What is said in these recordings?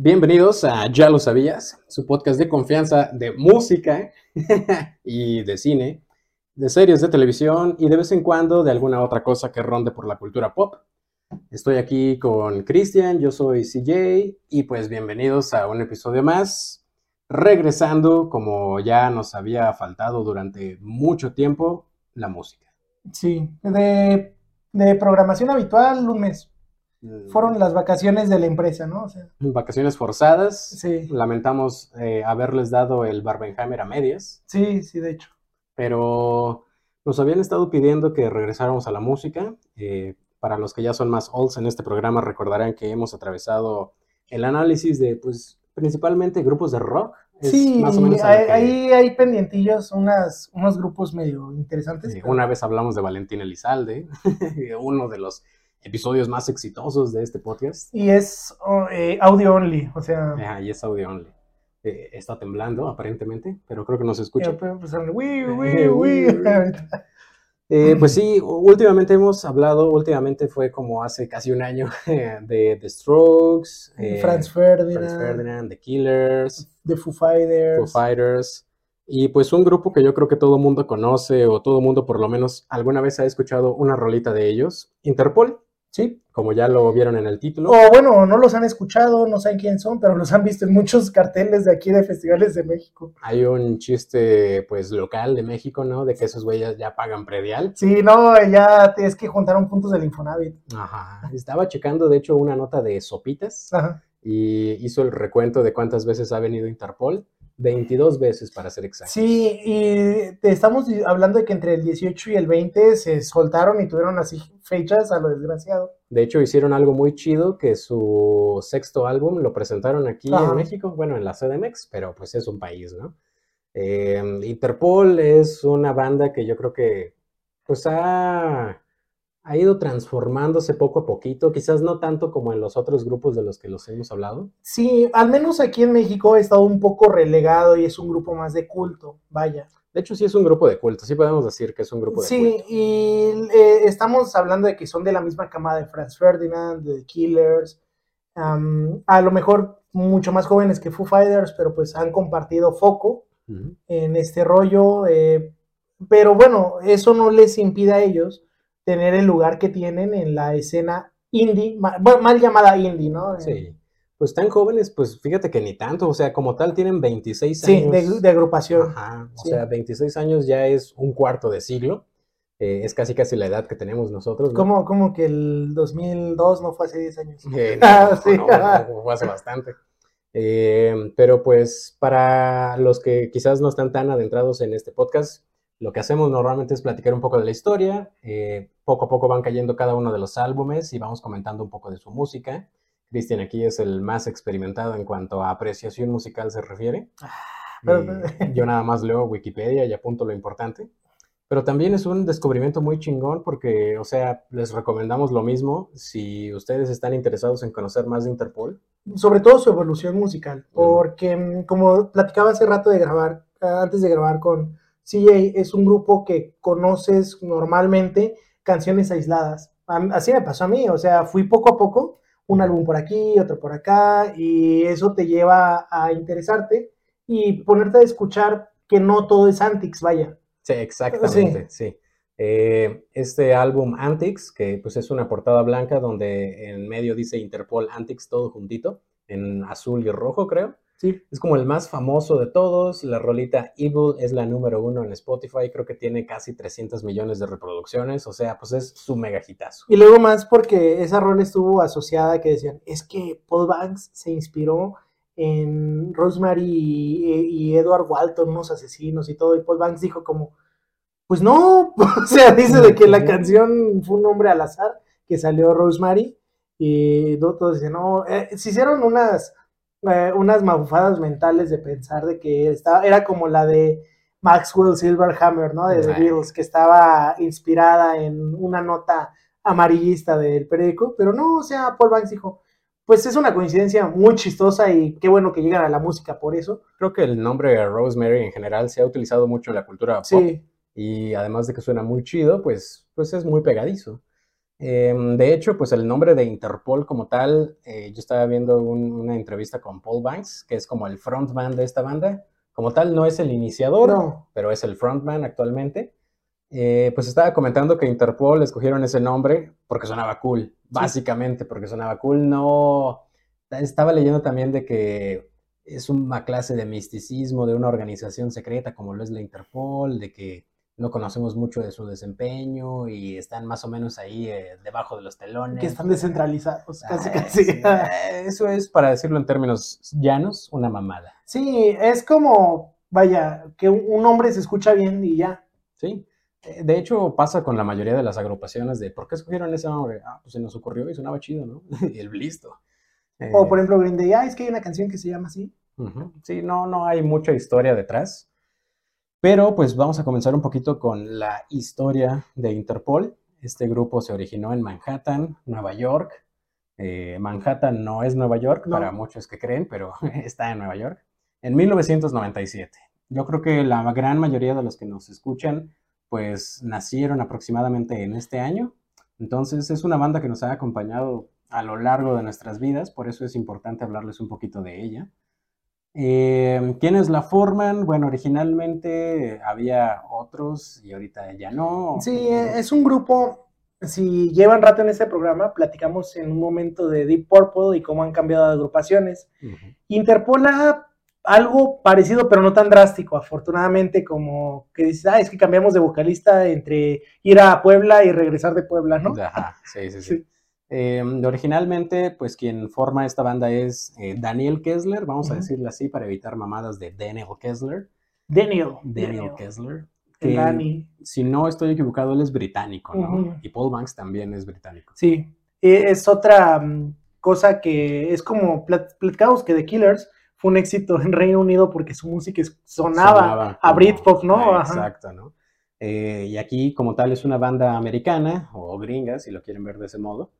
Bienvenidos a Ya lo sabías, su podcast de confianza de música y de cine, de series de televisión y de vez en cuando de alguna otra cosa que ronde por la cultura pop. Estoy aquí con Cristian, yo soy CJ y pues bienvenidos a un episodio más, regresando como ya nos había faltado durante mucho tiempo, la música. Sí, de, de programación habitual, un mes. Fueron las vacaciones de la empresa, ¿no? O sea, Vacaciones forzadas. sí, Lamentamos eh, haberles dado el Barbenheimer a medias, sí, sí, de hecho. pero nos habían estado pidiendo que regresáramos a la música. Eh, para los que ya son más olds en este programa, recordarán que hemos atravesado el análisis de, pues, principalmente grupos de rock. Es Sí, más o menos hay, que- ahí hay pendientillos, unas, unos grupos medio interesantes. eh, pero- Una vez hablamos de Valentín Elizalde, uno de los episodios más exitosos de este podcast. Y es oh, eh, audio only, o sea, Ah, y es audio only. Eh, está temblando, aparentemente, pero creo que no se escucha. Eh, pues sí, últimamente hemos hablado, últimamente fue como hace casi un año, de The Strokes, eh, Franz Ferdinand, Franz Ferdinand, The Killers, The Foo Fighters. Foo Fighters, y pues un grupo que yo creo que todo mundo conoce o todo mundo por lo menos alguna vez ha escuchado una rolita de ellos, Interpol, Sí. como ya lo vieron en el título. O bueno, no los han escuchado, no saben quién son, pero los han visto en muchos carteles de aquí de festivales de México. Hay un chiste pues local de México, ¿no? De que esos güeyes ya pagan predial. Sí, no, ya es que juntaron puntos del Infonavit. Ajá. Estaba checando de hecho una nota de Sopitas. Ajá. y hizo el recuento de cuántas veces ha venido Interpol. 22 veces para ser exacto. Sí, y te estamos hablando de que entre el 18 y el 20 se soltaron y tuvieron así fechas a lo desgraciado. De hecho, hicieron algo muy chido que su sexto álbum lo presentaron aquí Ajá. en México, bueno, en la CDMX, pero pues es un país, ¿no? Eh, Interpol es una banda que yo creo que pues ha, ha ido transformándose poco a poquito, quizás no tanto como en los otros grupos de los que los hemos hablado. Sí, al menos aquí en México ha estado un poco relegado y es un grupo más de culto, vaya. De hecho, sí es un grupo de culto, sí podemos decir que es un grupo de Sí, culto. y eh, estamos hablando de que son de la misma camada de Franz Ferdinand, de The Killers, a lo mejor mucho más jóvenes que Foo Fighters, pero pues han compartido foco en este rollo, eh, pero bueno, eso no les impide a ellos tener el lugar que tienen en la escena indie, ma- bueno, mal llamada indie, ¿no? Sí. Pues tan jóvenes, pues fíjate que ni tanto, o sea, como tal tienen 26 Sí, años. de, de agrupación. Ajá, o Sí. sea, 26 años ya es un cuarto de siglo. eh, es casi casi la edad que tenemos nosotros. ¿no? Como, como que el 2002 no fue hace 10 años. Eh, Ah, no, sí. no, no, fue hace bastante. Eh, pero pues para los que quizás no están tan adentrados en este podcast, lo que hacemos normalmente es platicar un poco de la historia. eh, poco a poco van cayendo cada uno de los álbumes y vamos comentando un poco de su música. Cristian aquí es el más experimentado en cuanto a apreciación musical se refiere. pero- Eh, yo nada más leo Wikipedia y apunto lo importante. Pero también es un descubrimiento muy chingón porque, o sea, les recomendamos lo mismo si ustedes están interesados en conocer más de Interpol. sobre todo su evolución musical, porque mm, como platicaba hace rato de grabar, ah, antes de grabar con CJ, es un grupo que conoces normalmente canciones aisladas. Así me pasó a mí, o sea, fui poco a poco, un álbum por aquí, otro por acá, y eso te lleva a interesarte y ponerte a escuchar que no todo es Antics, vaya. Sí, exactamente, sí. Eh, este álbum Antics, que pues es una portada blanca donde en medio dice Interpol Antics todo juntito, en azul y rojo creo. Sí. Es como el más famoso de todos. La rolita Evil es la número uno en Spotify. Creo que tiene casi 300 millones de reproducciones. O sea, pues es su mega hitazo. Y luego más porque esa rol estuvo asociada que decían, es que Paul Banks se inspiró en Rosemary y, y Edward Walton, unos asesinos y todo, y Paul Banks dijo como, pues no, o sea, dice de que la canción fue un nombre al azar, que salió Rosemary, y to- todos dicen, no, eh, se hicieron unas, eh, unas mafufadas mentales de pensar de que estaba, era como la de Maxwell Silverhammer, ¿no? De The. Beatles, que estaba inspirada en una nota amarillista del periódico, pero no, o sea, Paul Banks dijo, pues es una coincidencia muy chistosa y qué bueno que llegan a la música por eso. Creo que el nombre Rosemary en general se ha utilizado mucho en la cultura pop. Sí, Y además de que suena muy chido, pues, pues es muy pegadizo. Em, de hecho, pues el nombre de Interpol como tal, eh, yo estaba viendo una entrevista con Paul Banks, que es como el frontman de esta banda. Como tal, no es el iniciador, pero es el frontman actualmente. Eh, pues estaba comentando que Interpol escogieron ese nombre porque sonaba cool, básicamente porque sonaba cool. No, estaba leyendo también de que es una clase de misticismo de una organización secreta como lo es la Interpol, de que no conocemos mucho de su desempeño y están más o menos ahí eh, debajo de los telones. Que están descentralizados, casi, casi. Eh, eso es, para decirlo en términos llanos, una mamada. Sí, es como, vaya, que un hombre se escucha bien y ya. Sí. Eh, de hecho, pasa con la mayoría de las agrupaciones de ¿por qué escogieron ese nombre? Ah, pues se nos ocurrió y sonaba chido, ¿no? y el listo. o por ejemplo, Green Day, ah, es que hay una canción que se llama así. Sí, no, no hay mucha historia detrás. Pero pues vamos a comenzar un poquito con la historia de Interpol. Este grupo se originó en Manhattan, Nueva York. Eh, Manhattan no es Nueva York, para muchos que creen, pero está en Nueva York. En 1997. Yo creo que la gran mayoría de los que nos escuchan, pues nacieron aproximadamente en este año. Entonces es una banda que nos ha acompañado a lo largo de nuestras vidas, por eso es importante hablarles un poquito de ella. Eh, ¿Quiénes la forman? Bueno, originalmente había otros y ahorita ya no. Sí, es un grupo, si llevan rato en este programa, platicamos en un momento de Deep Purple y cómo han cambiado de agrupaciones. Interpola algo parecido, pero no tan drástico, afortunadamente, como que dices, ah, es que cambiamos de vocalista entre ir a Puebla y regresar de Puebla, ¿no? Ajá, sí, sí. sí. Em, originalmente, pues quien forma esta banda es eh, Daniel Kessler, vamos a decirle así para evitar mamadas de Daniel Kessler. Daniel. Daniel, Kessler. Que, si no estoy equivocado, él es británico, ¿no? Y Paul Banks también es británico. Sí, e, es otra mm, cosa que es como platicamos que The Killers fue un éxito en Reino Unido porque su música sonaba, a Britpop, ¿no? Exacto, ¿no? Eh, y aquí, como tal, es una banda americana o gringa, si lo quieren ver de ese modo.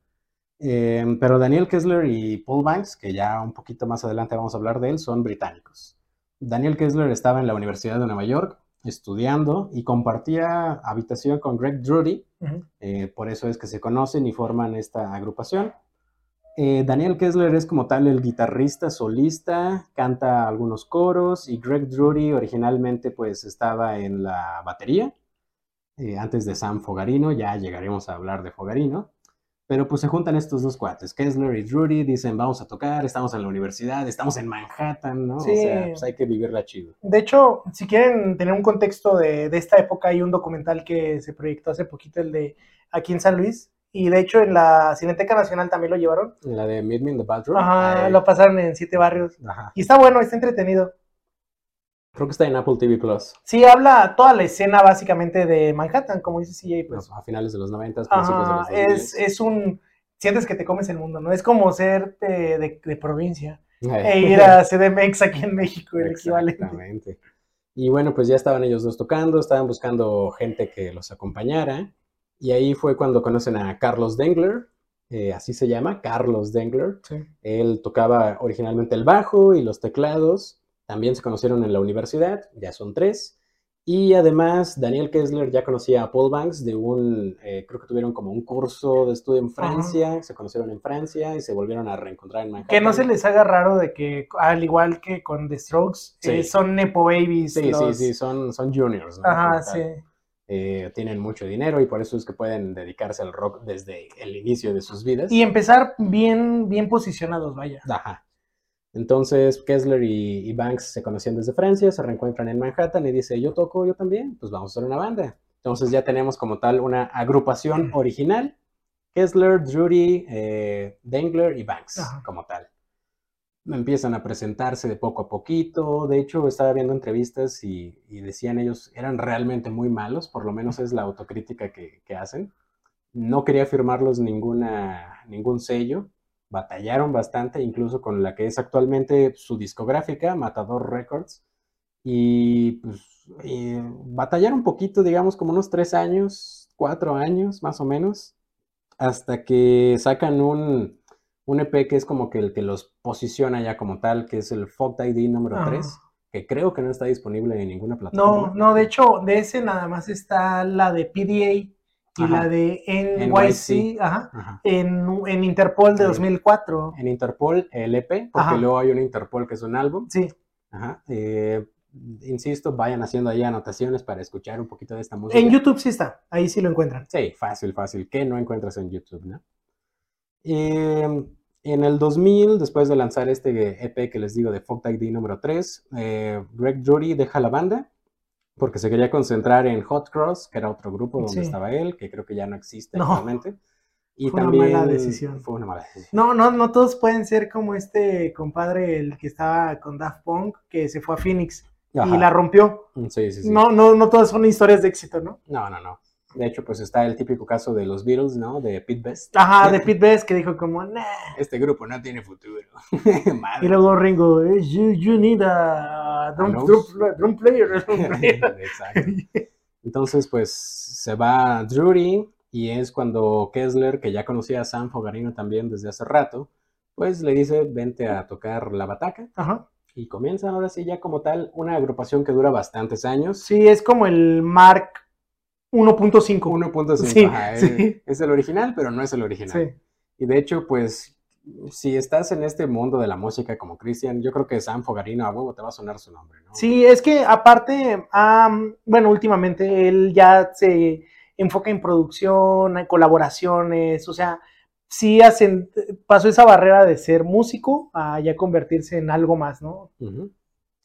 Em, pero Daniel Kessler y Paul Banks, que ya un poquito más adelante vamos a hablar de él, son británicos. Daniel Kessler estaba en la Universidad de Nueva York estudiando y compartía habitación con Greg Drury, eh, por eso es que se conocen y forman esta agrupación. Eh, Daniel Kessler es como tal el guitarrista solista, canta algunos coros y Greg Drury originalmente pues estaba en la batería, eh, antes de Sam Fogarino, ya llegaremos a hablar de Fogarino. Pero pues se juntan estos dos cuates, Kessler y Drury, dicen vamos a tocar, estamos en la universidad, estamos en Manhattan, ¿no? Sí. O sea, pues hay que vivirla chido. De hecho, si quieren tener un contexto de, esta época, hay un documental que se proyectó hace poquito, el de aquí en San Luis, y de hecho en la Cineteca Nacional también lo llevaron. La de Meet Me in the Bathroom. Ajá, lo pasaron en siete barrios. Ajá. Y está bueno, está entretenido. Creo que está en Apple TV Plus. Sí, habla toda la escena básicamente de Manhattan, como dice CJ. Pues. a finales de los 90, principios de los 2000. Es, es un. Sientes que te comes el mundo, ¿no? Es como ser de, de, provincia e ir a CDMX aquí en México, el equivalente. Exactamente. Y bueno, pues ya estaban ellos dos tocando, estaban buscando gente que los acompañara. Y ahí fue cuando conocen a Carlos Dengler, eh, así se llama, Carlos Dengler. Sí. Él tocaba originalmente el bajo y los teclados. También se conocieron en la universidad, ya son tres. Y además, Daniel Kessler ya conocía a Paul Banks de un, eh, creo que tuvieron como un curso de estudio en Francia, se conocieron en Francia y se volvieron a reencontrar en Manhattan. Que no se les haga raro de que, al igual que con The Strokes, eh, son Nepo Babies. Sí, sí, sí, son, son juniors. Ajá, sí. Eh, tienen mucho dinero y por eso es que pueden dedicarse al rock desde el inicio de sus vidas. Y empezar bien, bien posicionados, vaya. Ajá. Entonces Kessler y, Banks se conocían desde Francia, se reencuentran en Manhattan y dice, yo toco, yo también, pues vamos a hacer una banda. Entonces ya tenemos como tal una agrupación original, Kessler, Drury, eh, Dengler y Banks como tal. Empiezan a presentarse de poco a poquito, de hecho estaba viendo entrevistas y, decían ellos eran realmente muy malos, por lo menos es la autocrítica que, que hacen. No quería firmarlos ninguna, ningún sello, batallaron bastante, incluso con la que es actualmente su discográfica, Matador Records, y pues batallaron un poquito, digamos, como unos tres años, cuatro años más o menos, hasta que sacan un, un EP que es como que el que los posiciona ya como tal, que es el Folk ID número 3, que creo que no está disponible en ninguna plataforma. No, no, de hecho, de ese nada más está la de PDA, y Ajá. la de NYC, NYC. ajá, Ajá. en, en Interpol de Sí. 2004. En Interpol, el EP, porque luego hay un Interpol que es un álbum. Sí, Ajá. eh, insisto, vayan haciendo ahí anotaciones para escuchar un poquito de esta música. en YouTube sí está, ahí sí lo encuentran. Sí, fácil, fácil, que no encuentras en YouTube, ¿no? Eh, en el 2000, después de lanzar este EP que les digo de Folk ID número 3, eh, Greg Drury deja la banda porque se quería concentrar en Hot Cross, que era otro grupo donde Sí. estaba él, que creo que ya no existe No. actualmente. Y Fue una también mala decisión. Fue una mala decisión. No, no, no todos pueden ser como este compadre, el que estaba con Daft Punk, que se fue a Phoenix Ajá. y la rompió. Sí, sí, sí. No, no, no todas son historias de éxito, ¿no? No, no, no. De hecho, pues está el típico caso de los Beatles, ¿no? De Pete Best. Ajá, de Pete Best que dijo como, nah. Este grupo no tiene futuro. Madre. Y luego Ringo, you, you need a drum, drum- drum player. Exacto. Entonces, pues se va Drury y es cuando Kessler, que ya conocía a Sam Fogarino también desde hace rato, pues le dice, vente a tocar la bataca. Ajá. Y comienza ahora sí ya como tal una agrupación que dura bastantes años. Sí, es como el Mark 1.5. 1.5. Sí, ajá, es- sí. Es el original, pero no es el original. Sí. Y de hecho, pues, si estás en este mundo de la música como Cristian, yo creo que Sam Fogarino a huevo te va a sonar su nombre, ¿no? Sí, es que aparte, am, bueno, últimamente él ya se enfoca en producción, en colaboraciones, o sea, sí hacen, pasó esa barrera de ser músico a ya convertirse en algo más, ¿no?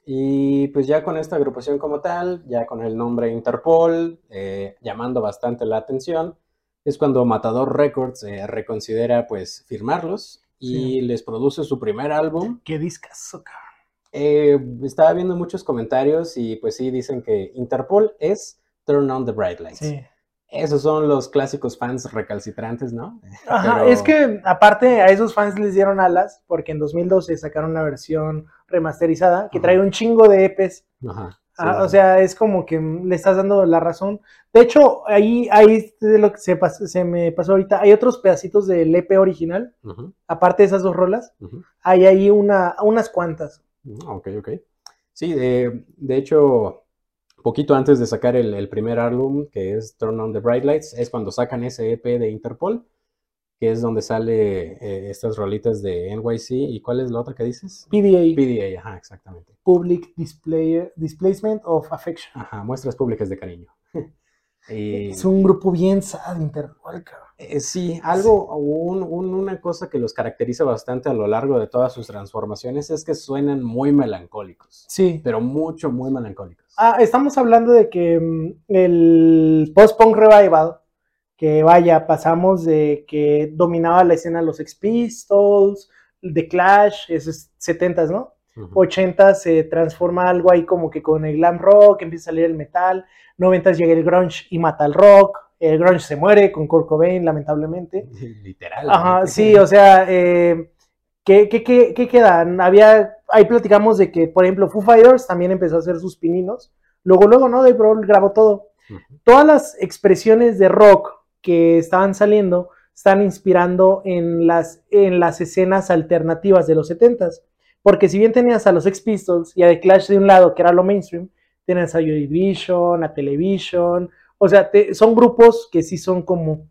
Y pues ya con esta agrupación como tal, ya con el nombre Interpol, eh, llamando bastante la atención, es cuando Matador Records eh, reconsidera pues firmarlos y Sí. les produce su primer álbum. Qué discazo, cabrón. Eh, estaba viendo muchos comentarios y pues sí dicen que Interpol es Turn on the Bright Lights. Sí. Esos son los clásicos fans recalcitrantes, ¿no? Ajá, Pero- es que aparte a esos fans les dieron alas porque en 2012 sacaron una versión remasterizada que Ajá. trae un chingo de EPs. Ajá, sí, Ah, o sea, es como que le estás dando la razón. De hecho, ahí, ahí lo que se, pas- se me pasó ahorita, hay otros pedacitos del EP original, aparte de esas dos rolas, hay ahí una, unas cuantas. Ah, Ok, ok. Sí, de, de hecho, poquito antes de sacar el, el primer álbum, que es Turn on the Bright Lights, es cuando sacan ese EP de Interpol, que es donde sale eh, estas rolitas de NYC. ¿Y cuál es la otra que dices? PDA, PDA, ajá, exactamente. Public Display, Displacement of Affection. Ajá, muestras públicas de cariño. Y, Es un grupo bien sad, cabrón. eh, sí, algo, un- un- una cosa que los caracteriza bastante a lo largo de todas sus transformaciones es que suenan muy melancólicos, Sí. pero mucho, muy melancólicos. Ah, estamos hablando de que mm, el post-punk revival, que vaya, pasamos de que dominaba la escena los Sex Pistols, The Clash, esos 70s, ¿no? 80 se transforma algo ahí como que con el glam rock, empieza a salir el metal, 90 llega el grunge y mata el rock, el grunge se muere con Kurt Cobain, lamentablemente. Literal. Ajá, sí, o sea, eh, ¿qué, qué, qué, qué quedan? Había, ahí platicamos de que, por ejemplo, Foo Fighters también empezó a hacer sus pininos, luego, luego, ¿no? Dave Grohl grabó todo. Todas las expresiones de rock que estaban saliendo están inspirando en las, en las escenas alternativas de los 70s. Porque si bien tenías a los Sex Pistols y a The Clash de un lado, que era lo mainstream, tienes a Joy Division, a Television, o sea, te- son grupos que sí son como,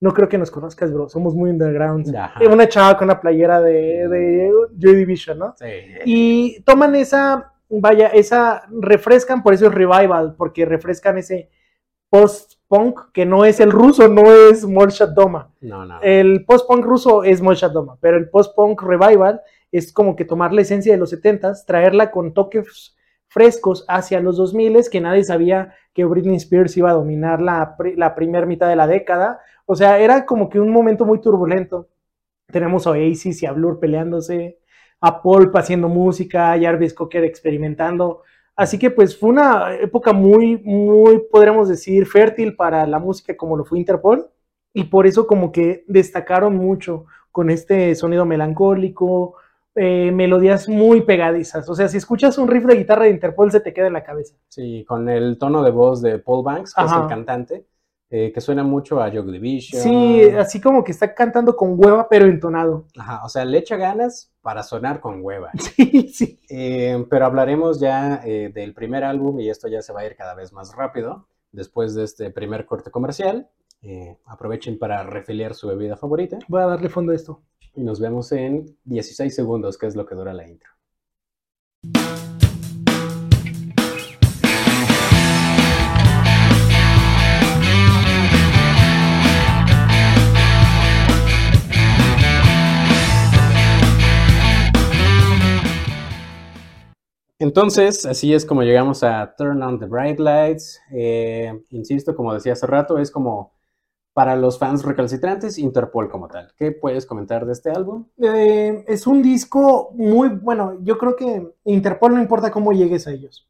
no creo que nos conozcas, bro, somos muy underground. Ajá. Eh, Una chava con una playera de, de Joy Division, ¿no? Sí. Y toman esa, vaya, esa, refrescan, por eso es revival, porque refrescan ese post-punk que no es el ruso, no es Molchat Doma. No, no. El post-punk ruso es Molchat Doma, pero el post-punk revival es como que tomar la esencia de los 70s, traerla con toques frescos hacia los 2000 que nadie sabía que Britney Spears iba a dominar la primera mitad de la década. O sea, era como que un momento muy turbulento. Tenemos a Oasis y a Blur peleándose, a Pulp haciendo música, a Jarvis Cocker experimentando. Así que pues fue una época muy, muy, podríamos decir, fértil para la música como lo fue Interpol. Y por eso como que destacaron mucho con este sonido melancólico, eh, melodías muy pegadizas. O sea, si escuchas un riff de guitarra de Interpol se te queda en la cabeza. Sí, con el tono de voz de Paul Banks, que es el cantante, eh, que suena mucho a Joy Division. Sí, así como que está cantando con hueva, pero entonado. Ajá, o sea, le echa ganas para sonar con hueva. Sí, sí. Eh, pero hablaremos ya eh, del primer álbum y esto ya se va a ir cada vez más rápido después de este primer corte comercial. Aprovechen para refiliar su bebida favorita Voy a darle fondo a esto. y nos vemos en 16 segundos, que es lo que dura la intro. Entonces, así es como llegamos a Turn on the Bright Lights. Eh, insisto, como decía hace rato, es como para los fans recalcitrantes, Interpol como tal. ¿Qué puedes comentar de este álbum? Eh, es un disco muy bueno. Yo creo que Interpol no importa cómo llegues a ellos.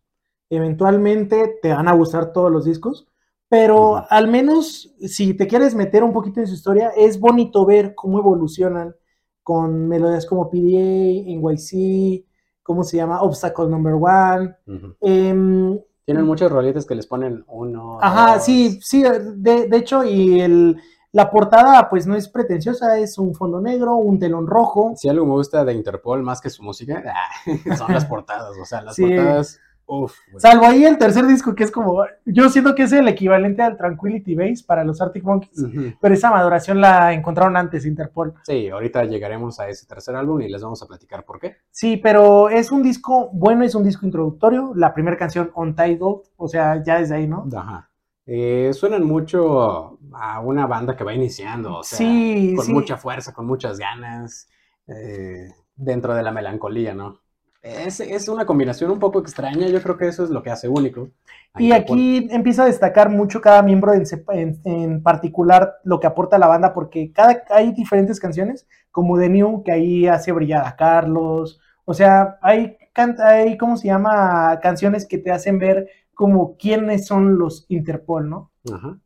Eventualmente te van a gustar todos los discos, pero al menos si te quieres meter un poquito en su historia, es bonito ver cómo evolucionan con melodías como PDA, NYC, ¿cómo se llama? Obstacle Number One. Em, Tienen muchos rolitas que les ponen uno. Ajá, dos. sí, sí, de, de hecho, y el, la portada pues no es pretenciosa, es un fondo negro, un telón rojo. Si algo me gusta de Interpol más que su música, son las portadas. O sea, las Sí. portadas. Uf. Salvo ahí el tercer disco que es como, yo siento que es el equivalente al Tranquility Base para los Arctic Monkeys, pero esa maduración la encontraron antes Interpol. Sí, ahorita llegaremos a ese tercer álbum y les vamos a platicar por qué. Sí, pero es un disco bueno, es un disco introductorio, la primera canción Untitled, o sea, ya desde ahí, ¿no? Ajá. Eh, suenan mucho a una banda que va iniciando, o sea, sí, con sí. mucha fuerza, con muchas ganas, eh, dentro de la melancolía, ¿no? Es, es una combinación un poco extraña, yo creo que eso es lo que hace único. Y aquí empieza a destacar mucho cada miembro en, en- en particular lo que aporta la banda, porque cada, hay diferentes canciones, como The New, que ahí hace brillar a Carlos. O sea, hay, can- hay ¿cómo se llama? Canciones que te hacen ver como quiénes son los Interpol, ¿no? Ajá.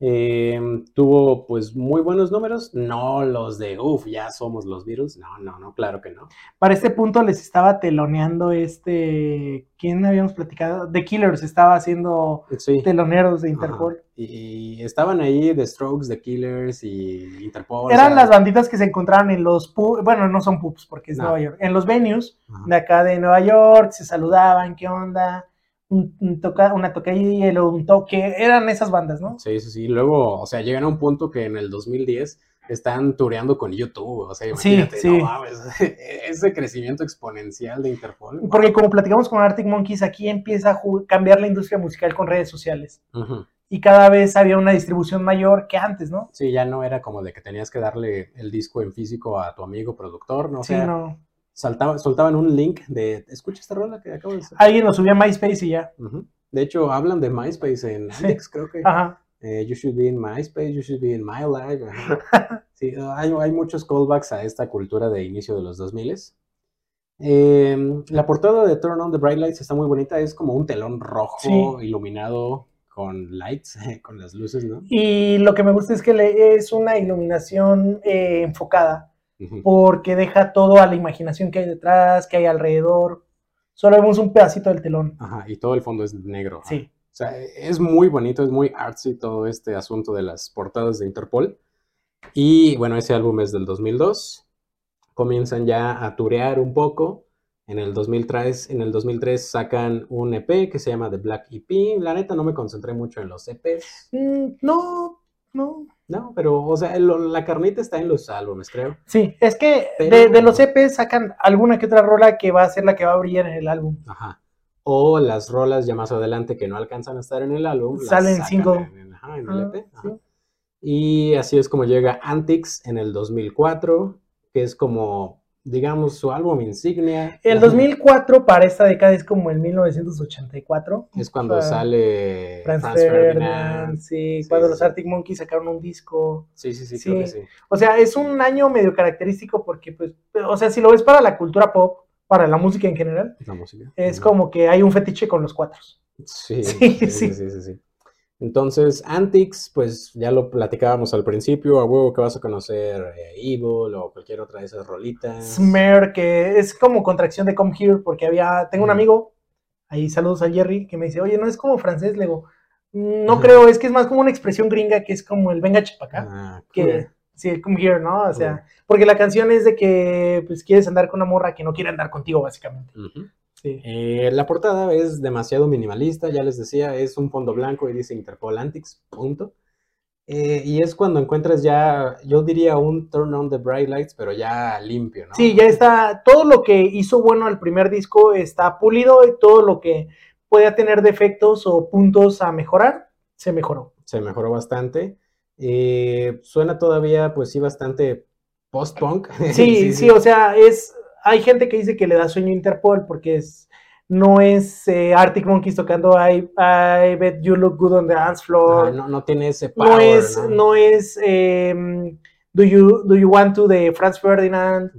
Eh, tuvo pues muy buenos números, no los de, uff, ya somos los Beatles, no, no, no, claro que no. Para este punto les estaba teloneando este, ¿quién habíamos platicado? The Killers estaba haciendo Sí. teloneros de. Interpol. Y, y estaban ahí The Strokes, The Killers y Interpol. o Eran sea, las banditas que se encontraban en los pubs, bueno, no son pubs porque es No. Nueva York, en los venues ajá. de acá de Nueva York, se saludaban, ¿qué onda? Un, un toca, una tocadilla, luego un toque, eran esas bandas, ¿no? Sí, sí, sí. Luego, o sea, llegan a un punto que en el 2010 están tureando con YouTube. O sea, Sí, imagínate, sí. no mames, ese crecimiento exponencial de Interpol. Porque como platicamos con Arctic Monkeys, aquí empieza a cambiar la industria musical con redes sociales. Y cada vez había una distribución mayor que antes, ¿no? Sí, ya no era como de que tenías que darle el disco en físico a tu amigo productor, ¿no? O sí, no. Saltaba- soltaban un link de, escucha esta rola que acabo de hacer. Alguien lo subía a MySpace y ya. Ujú. De hecho, hablan de MySpace en Sí. Alex, creo que. Ajá. Eh, you should be in MySpace, you should be in my life. Sí, hay, hay muchos callbacks a esta cultura de inicio de los 2000 eh, La portada de Turn on the Bright Lights está muy bonita, es como un telón rojo Sí. iluminado con lights, con las luces, ¿no? Y lo que me gusta es que le- es una iluminación eh, enfocada. Porque deja todo a la imaginación que hay detrás, que hay alrededor. Solo vemos un pedacito del telón. Ajá, y todo el fondo es negro. Sí. O sea, es muy bonito, es muy artsy todo este asunto de las portadas de Interpol. Y bueno, ese álbum es del 2002. Comienzan ya a turear un poco. En el 2003, en el 2003 sacan un EP que se llama The Black EP. La neta no me concentré mucho en los EPs. Mm, no, no. No, pero, o sea, lo- la carnita está en los álbumes, creo. Sí, es que Pero- de, de los EPs sacan alguna que otra rola que va a ser la que va a brillar en el álbum. Ajá. O las rolas ya más adelante que no alcanzan a estar en el álbum. Salen. En, ajá, en el Ah, EP. sí. ajá. Y así es como llega Antics en el 2004, que es como, digamos, su álbum insignia. El 2004 para esta década es como el 1984. Es cuando Ah, sale Franz, Franz Ferdinand, Ferdinand. sí, Sí, cuando sí, los. Arctic Monkeys sacaron un disco. Sí, sí, sí, Sí. creo que sí. O sea, es un año medio característico porque, pues, o sea, si lo ves para la cultura pop, para la música en general, La música. es como que hay un fetiche con los Sí, sí, sí, sí. sí, sí, sí. Entonces, Antics, pues ya lo platicábamos al principio, a huevo que vas a conocer eh, Evil o cualquier otra de esas rolitas. Smear, que es como contracción de Come Here, porque había, tengo un amigo, ahí saludos a Jerry, que me dice, oye, no es como francés, le digo, no Ajá. creo, es que es más como una expresión gringa que es como el venga chapacá, Ah, que sí, el Come Here, ¿no? O sea, porque la canción es de que, pues, quieres andar con una morra que no quiere andar contigo, básicamente. Sí. Eh, la portada es demasiado minimalista, ya les decía, es un fondo blanco y dice Interpol Antics, punto. Eh, y es cuando encuentras ya, yo diría un Turn on the Bright Lights, pero ya limpio, ¿no? Sí, ya está, todo lo que hizo bueno el primer disco está pulido y todo lo que pueda tener defectos o puntos a mejorar, se mejoró. Se mejoró bastante. Eh, suena todavía, pues sí, bastante post-punk. Sí, sí, o sea, es, hay gente que dice que le da sueño a Interpol porque es, no es eh, Arctic Monkeys tocando I, I bet you look good on the dance floor. Ajá, no, no tiene ese power, no es, ¿no? no es em, do, you, do You Want to de Franz Ferdinand.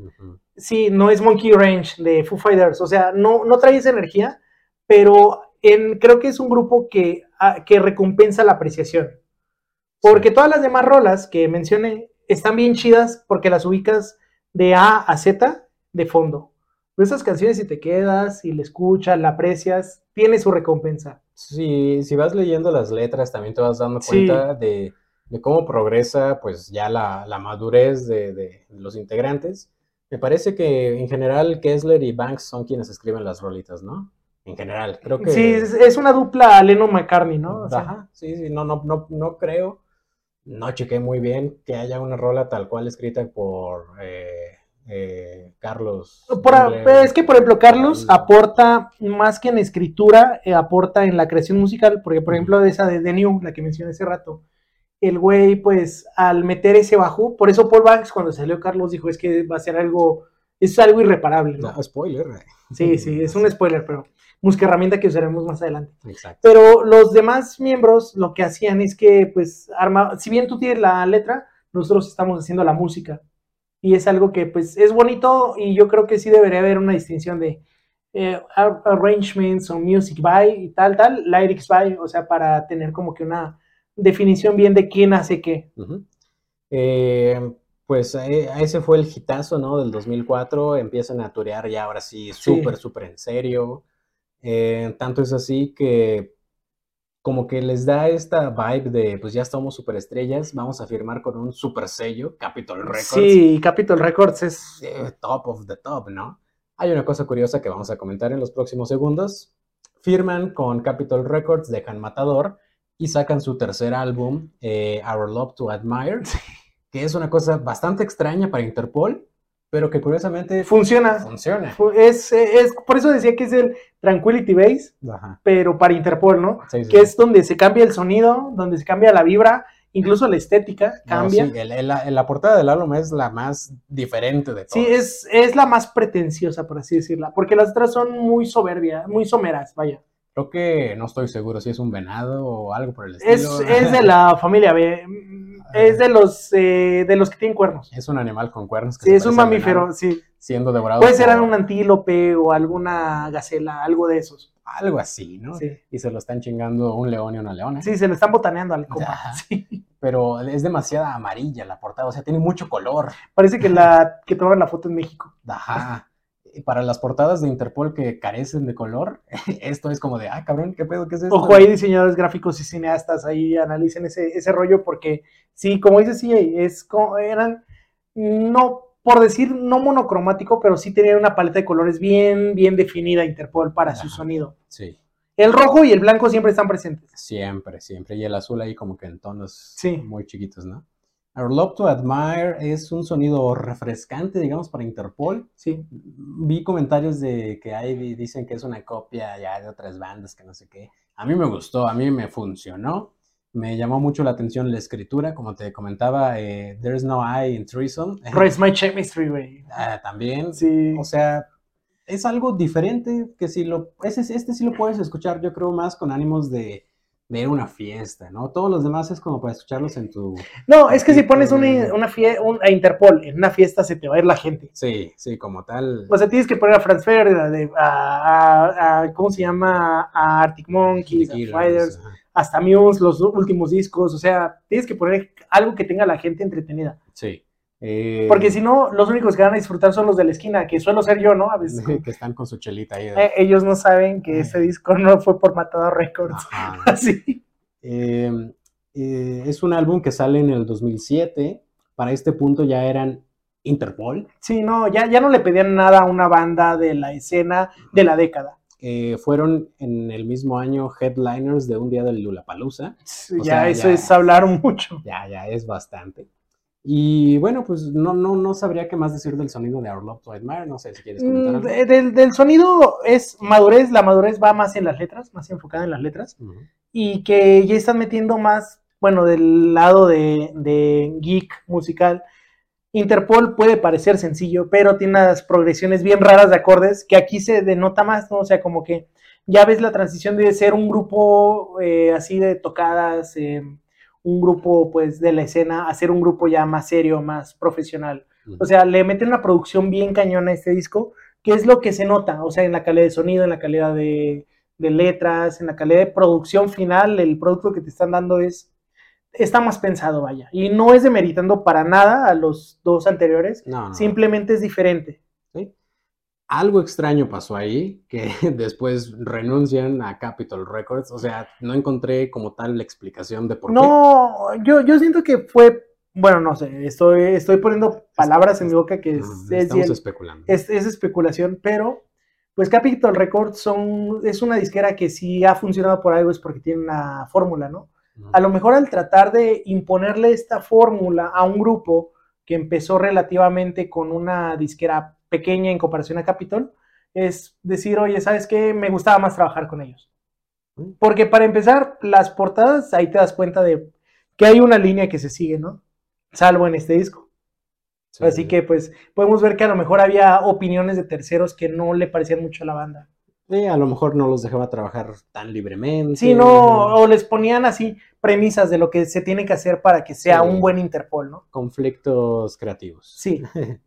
Sí, no es Monkey Range de Foo Fighters. O sea, no, no trae esa energía, pero en, creo que es un grupo que, ah, que recompensa la apreciación. Porque todas las demás rolas que mencioné están bien chidas porque las ubicas de A a Z de fondo. Pero esas canciones, si te quedas y la escuchas, la aprecias, tiene su recompensa. Sí, si vas leyendo las letras, también te vas dando Sí. cuenta de, de cómo progresa, pues ya la, la madurez de, de los integrantes. Me parece que en general Kessler y Banks son quienes escriben las rolitas, ¿no? En general, creo que... Sí, es, es una dupla Lennon-McCartney, ¿no? O sea, Ajá, sí, sí, no, no, no, no creo, no chequé muy bien que haya una rola tal cual escrita por eh, eh, Carlos. Por es que, por ejemplo, Carlos aporta más que en escritura, eh, aporta en la creación musical, porque, por ejemplo, de esa de The New, la que mencioné hace rato, el güey, pues, al meter ese bajo, por eso Paul Banks, cuando salió Carlos, dijo, es que va a ser algo, es algo irreparable, ¿no? No, spoiler. eh. Sí, sí, es un spoiler, pero música herramienta que usaremos más adelante. Exacto. Pero los demás miembros lo que hacían es que, pues, arma, si bien tú tienes la letra, nosotros estamos haciendo la música. Y es algo que, pues, es bonito y yo creo que sí debería haber una distinción de eh, ar- arrangements o music by y tal, tal, lyrics by, o sea, para tener como que una definición bien de quién hace qué. Eh, pues eh, ese fue el hitazo, ¿no? Del 2004. Empiezan a turear ya ahora sí, súper, súper en serio. Tanto es así que como que les da esta vibe de, pues ya estamos superestrellas, vamos a firmar con un super sello, Capitol Records. Sí, Capitol Records es... eh, top of the top, ¿no? Hay una cosa curiosa que vamos a comentar en los próximos segundos. Firman con Capitol Records, dejan Matador y sacan su tercer álbum, eh, Our Love to Admire, que es una cosa bastante extraña para Interpol, pero que curiosamente Funciona. funciona. Fu- Es, es, por eso decía que es el Tranquility Base, Ajá. pero para Interpol, ¿no? Sí, sí, que sí. es donde se cambia el sonido, donde se cambia la vibra, incluso la estética No, cambia. sí, el- el- la, la portada del álbum es la más diferente de todas. Sí, es, es la más pretenciosa, por así decirla, porque las otras son muy soberbias, muy someras, vaya. Creo que no estoy seguro si es un venado o algo por el estilo. Es, es de la familia B, es de los, eh, de los que tienen cuernos. Es un animal con cuernos. que Sí, es un mamífero, venado, sí. Siendo devorado Puede ser por un antílope o alguna gacela, algo de esos. algo así, ¿no? Sí, Y se lo están chingando un león y una leona. sí se le están botaneando al compa. Sí. Pero es demasiada amarilla la portada, o sea, tiene mucho color. Parece que, la, que toman la foto en México. Ajá. Para las portadas de Interpol que carecen de color, esto es como de, ah, cabrón, ¿qué pedo? ¿Qué es esto? Ojo ahí, diseñadores gráficos y cineastas, ahí analicen ese, ese rollo porque sí, como dice sí, es como, eran, no, por decir, no monocromático, pero sí tenían una paleta de colores bien, bien definida Interpol para su sonido. Sí, El rojo y el blanco siempre están presentes. siempre, siempre. Y el azul ahí como que en tonos Sí. muy chiquitos, ¿no? Our Love to Admire es un sonido refrescante, digamos, para Interpol. Sí. Vi comentarios de que hay, di- dicen que es una copia ya de otras bandas, que no sé qué. A mí me gustó, a mí me funcionó. Me llamó mucho la atención la escritura, como te comentaba, eh, There's No I in Threesome. Raise My Chemistry, güey. Ah, también. Sí. O sea, es algo diferente que si lo, ese, este sí lo puedes escuchar, yo creo, más con ánimos de, de ir a una fiesta, ¿no? Todos los demás es como para escucharlos en tu... No, es que si pones una, una fie- un- a Interpol en una fiesta se te va a ir la gente. Sí, sí, como tal. O sea, tienes que poner a Franz Ferdinand, de- a, a- ¿cómo se llama? A Arctic Monkeys, a ajá. hasta Muse, los últimos discos, o sea, tienes que poner algo que tenga a la gente entretenida. Sí. Eh, Porque si no, los únicos que van a disfrutar son los de la esquina, que suelo ser yo, ¿no? A veces que están con su chelita ahí. de- eh, ellos no saben que ese disco no fue por Matador Records. Así. Eh, eh, es un álbum que sale en el 2007. Para este punto ya eran Interpol. Sí, no, ya, ya no le pedían nada a una banda de la escena de la década. eh, fueron en el mismo año headliners de un día del Lulapalooza. Sí, ya eso es hablar mucho. Ya, ya es bastante. Y bueno, pues no, no, no sabría qué más decir del sonido de Our Love to Admire. No sé si quieres comentar Mm, algo. de- Del, del sonido es madurez, la madurez va más en las letras, más enfocada en las letras. Y que ya están metiendo más, bueno, del lado de, de geek musical. Interpol puede parecer sencillo, pero tiene unas progresiones bien raras de acordes que aquí se denota más, ¿no? O sea, como que ya ves la transición de ser un grupo eh, así de tocadas, eh, un grupo pues de la escena, a ser un grupo ya más serio, más profesional. O sea, le meten una producción bien cañona a este disco, que es lo que se nota, o sea, en la calidad de sonido, en la calidad de, de letras, en la calidad de producción final, el producto que te están dando es está más pensado, vaya. Y no es demeritando para nada a los dos anteriores, no, no. simplemente es diferente. Algo extraño pasó ahí, que después renuncian a Capitol Records. O sea, no encontré como tal la explicación de por qué. No, yo, yo siento que fue, bueno, no sé, estoy, estoy poniendo palabras en mi boca que es, Ujú, es especulando. es, es especulación, pero pues Capitol Records son, es una disquera que si ha funcionado por algo es porque tiene una fórmula, ¿no? A lo mejor al tratar de imponerle esta fórmula a un grupo que empezó relativamente con una disquera pequeña en comparación a Capitol, es decir, oye, ¿sabes qué? Me gustaba más trabajar con ellos. Mm. Porque para empezar, las portadas, ahí te das cuenta de que hay una línea que se sigue, ¿no? Salvo en este disco. Sí. Así que pues podemos ver que a lo mejor había opiniones de terceros que no le parecían mucho a la banda. Sí, a lo mejor no los dejaba trabajar tan libremente. Sí, no, o les ponían así premisas de lo que se tiene que hacer para que sea Sí. un buen Interpol, ¿no? Conflictos creativos. Sí,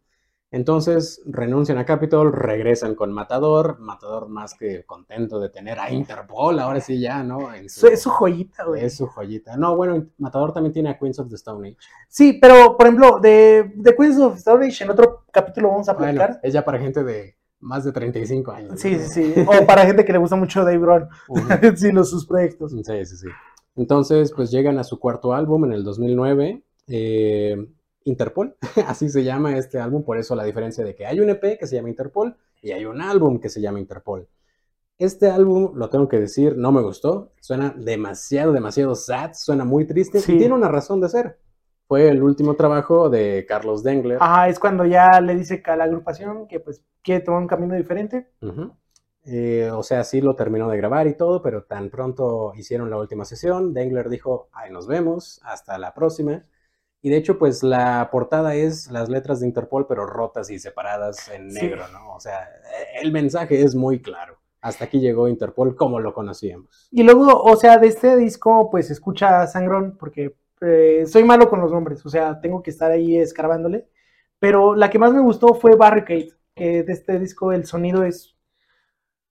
Entonces renuncian a Capitol, regresan con Matador. Matador más que contento de tener a Interpol, ahora sí ya, ¿no? Es su joyita, güey. es su joyita. No, bueno, Matador también tiene a Queens of the Stone Age. Sí, pero por ejemplo, de, de Queens of Stone Age en otro capítulo vamos a Bueno, platicar. es ya para gente de más de 35 años. Sí, sí, sí. O para gente que le gusta mucho Dave Grohl, Ujú. sí, los, sus proyectos. Sí, sí, sí. Entonces, pues llegan a su cuarto álbum en el 2009, eh, Interpol, así se llama este álbum, por eso la diferencia de que hay un EP que se llama Interpol y hay un álbum que se llama Interpol. Este álbum, lo tengo que decir, no me gustó, suena demasiado, demasiado sad, suena muy triste Sí. y tiene una razón de ser. Fue el último trabajo de Carlos Dengler. Ajá, es cuando ya le dice a la agrupación que pues quiere tomar un camino diferente. Eh, o sea, sí lo terminó de grabar y todo, pero tan pronto hicieron la última sesión, Dengler dijo, ay, nos vemos, hasta la próxima. Y de hecho, pues la portada es las letras de Interpol, pero rotas y separadas en Sí. negro, ¿no? O sea, el mensaje es muy claro. Hasta aquí llegó Interpol como lo conocíamos. Y luego, o sea, de este disco, pues escucha Sangrón, porque eh, soy malo con los nombres, o sea, tengo que estar ahí escarbándole. Pero la que más me gustó fue Barricade, que de este disco el sonido es.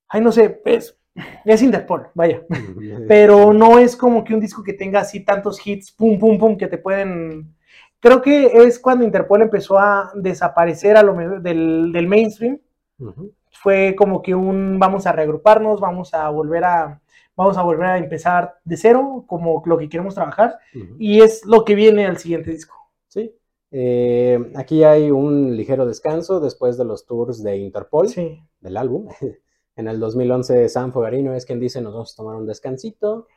Ay, no sé, es, es Interpol, vaya. Pero no es como que un disco que tenga así tantos hits, pum, pum, pum, que te pueden. Creo que es cuando Interpol empezó a desaparecer a lo mejor del, del mainstream. Fue como que un vamos a reagruparnos, vamos a volver a vamos a volver a empezar de cero, como lo que queremos trabajar, y es lo que viene al siguiente disco. Sí. Eh, aquí hay un ligero descanso después de los tours de Interpol. Sí. del álbum. En el 2011 Sam Fogarino es quien dice nos vamos a tomar un descansito.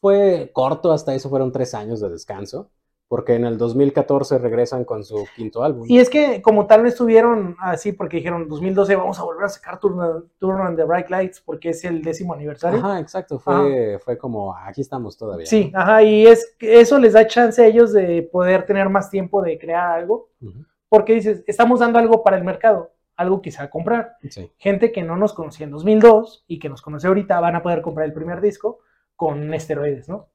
Fue corto, hasta eso fueron tres años de descanso, porque en el 2014 regresan con su quinto álbum. Y es que como tal no estuvieron así porque dijeron 2012 vamos a volver a sacar Turn, Turn on the Bright Lights porque es el décimo aniversario. Ajá, exacto, fue, fue como aquí estamos todavía. Sí, ajá, y es eso les da chance a ellos de poder tener más tiempo de crear algo, ¿no? Ujú, porque dices, estamos dando algo para el mercado, algo va a comprar. sí. gente que no nos conocía en 2002 y que nos conoce ahorita van a poder comprar el primer disco con esteroides, ¿no?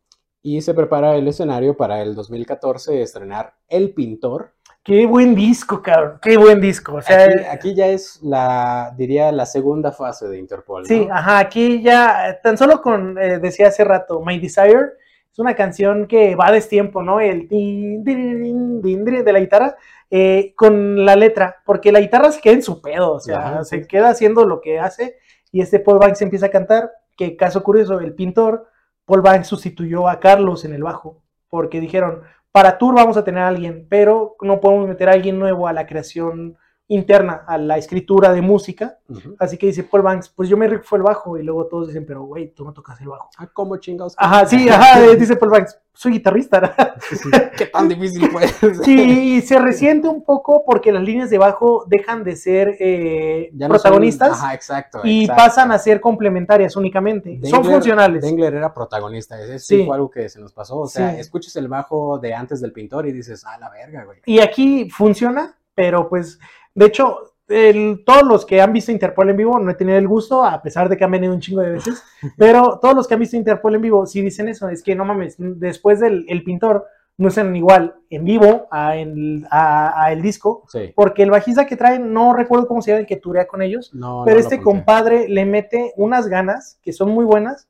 Y se prepara el escenario para el 2014 estrenar El Pintor. Qué buen disco, cabrón, qué buen disco. O sea, Aquí, aquí ya es la, diría, la segunda fase de Interpol. ¿no? sí, ajá, aquí ya, tan solo con, eh, decía hace rato, My Desire, es una canción que va a destiempo, ¿no? El tin, tin, tin de la guitarra, eh, con la letra, porque la guitarra se queda en su pedo, o sea, Ajá, se sí. queda haciendo lo que hace, y este Paul Banks empieza a cantar, que caso curioso, el pintor, Paul Banks sustituyó a Carlos en el bajo, porque dijeron, para tour vamos a tener a alguien, pero no podemos meter a alguien nuevo a la creación interna a la escritura de música. Así que dice Paul Banks, pues yo me rifo el bajo. Y luego todos dicen, pero güey, tú no tocas el bajo. Ah, ¿cómo chingados? Ajá, sí, ajá, dice Paul Banks, soy guitarrista. Sí, sí. ¿Qué tan difícil fue? Sí, y se resiente un poco porque las líneas de bajo dejan de ser eh, Ya no son- protagonistas Ajá, exacto. y exacto. pasan a ser complementarias únicamente. Son funcionales. Dengler era protagonista, eso sí. Sí. fue algo que se nos pasó. O sea, Sí. escuchas el bajo de antes del pintor y dices, ah, la verga, güey. Y aquí funciona, pero pues, de hecho, el- todos los que han visto Interpol en vivo, no he tenido el gusto, a pesar de que han venido un chingo de veces, pero todos los que han visto Interpol en vivo sí dicen eso, es que no mames, después del el pintor no suenan igual en vivo a, en- a- a el disco, Sí. porque el bajista que traen, no recuerdo cómo se llama, el que turea con ellos, No, pero no este compadre le mete unas ganas que son muy buenas,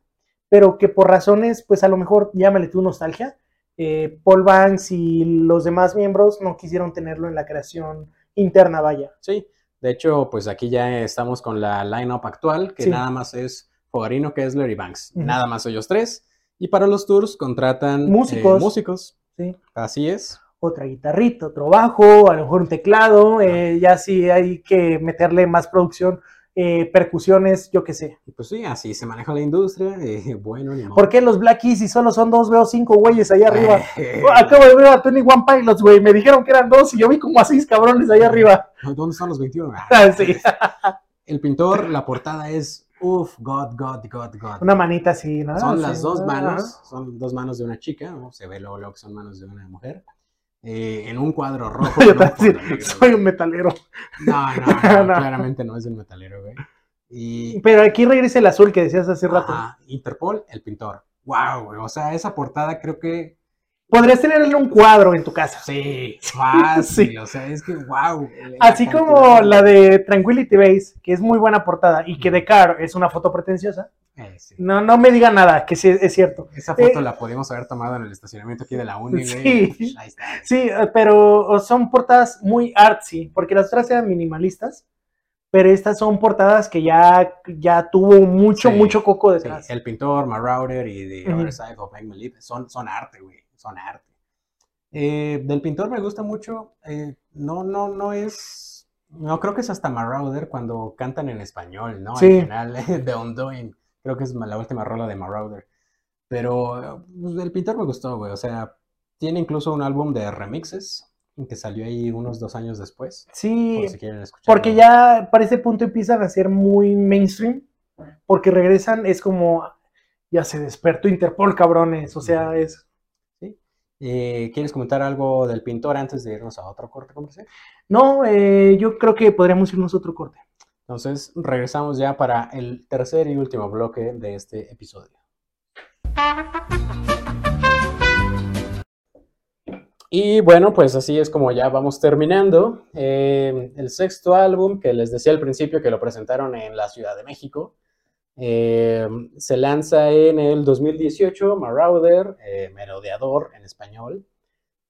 pero que por razones, pues a lo mejor llámale tú nostalgia, eh, Paul Banks y los demás miembros no quisieron tenerlo en la creación interna, vaya. Sí, de hecho, pues aquí ya estamos con la line-up actual, que Sí. nada más es Fogarino, Kessler y Banks. Ujú. Nada más ellos tres. Y para los tours contratan eh, Músicos. músicos. ¿sí? Así es. Otra guitarrita, otro bajo, a lo mejor un teclado, eh, ya si hay que meterle más producción, eh, percusiones, yo qué sé. Pues sí, así se maneja la industria. eh, bueno, ni modo. ¿Por qué los Black Keys si solo son dos, veo cinco güeyes allá arriba? Eh, Acabo de ver a Tony One Pilots, güey. Me dijeron que eran dos y yo vi como a seis cabrones allá arriba. ¿Dónde están los 21? Ah, sí. El pintor, la portada es, uff, God, God, God, God. Una manita así, ¿no? Son Sí. las dos Ah, manos, son dos manos de una chica, ¿no? se ve luego, luego que son manos de una mujer, eh, en un cuadro rojo. Yo un te decir, negro, soy güey. un metalero. No, no, no, claramente no es el metalero, güey. Y Pero aquí regresa el azul que decías hace rato. ajá, Interpol, el pintor. Wow, güey, o sea, esa portada creo que Podrías tenerle un cuadro en tu casa. sí, fácil, Sí. o sea, es que wow. Así como la de Tranquility Base, que es muy buena portada, y que The Car es una foto pretenciosa. Eh, sí. No, no me diga nada, que sí es cierto. Esa foto Eh, la podíamos haber tomado en el estacionamiento aquí de la uni. Sí. Ahí está. Sí, eh, pero son portadas muy artsy, porque las otras eran minimalistas, pero estas son portadas que ya, ya tuvo mucho, Sí, mucho coco Sí, detrás. el pintor, Marauder y The. Other Side of Make Believe son, son arte, güey, son arte. Eh, del pintor me gusta mucho, eh, no, no, no es, no creo que es hasta Marauder cuando cantan en español, ¿no? Sí. Al final, The Undoing, creo que es la última rola de Marauder. Pero pues, el pintor me gustó, güey, o sea, tiene incluso un álbum de remixes que salió ahí unos dos años después, Sí, por si quieren porque ya para ese punto empiezan a ser muy mainstream, porque regresan, es como, ya se despertó Interpol, cabrones, o sea, es... Eh, ¿Quieres comentar algo del pintor antes de irnos a otro corte comercial? No, eh, yo creo que podríamos irnos a otro corte. Entonces, regresamos ya para el tercer y último bloque de este episodio. Y bueno, pues así es como ya vamos terminando. Eh, el sexto álbum, que les decía al principio que lo presentaron en la Ciudad de México, eh, se lanza en el 2018, Marauder, eh, Merodeador en español.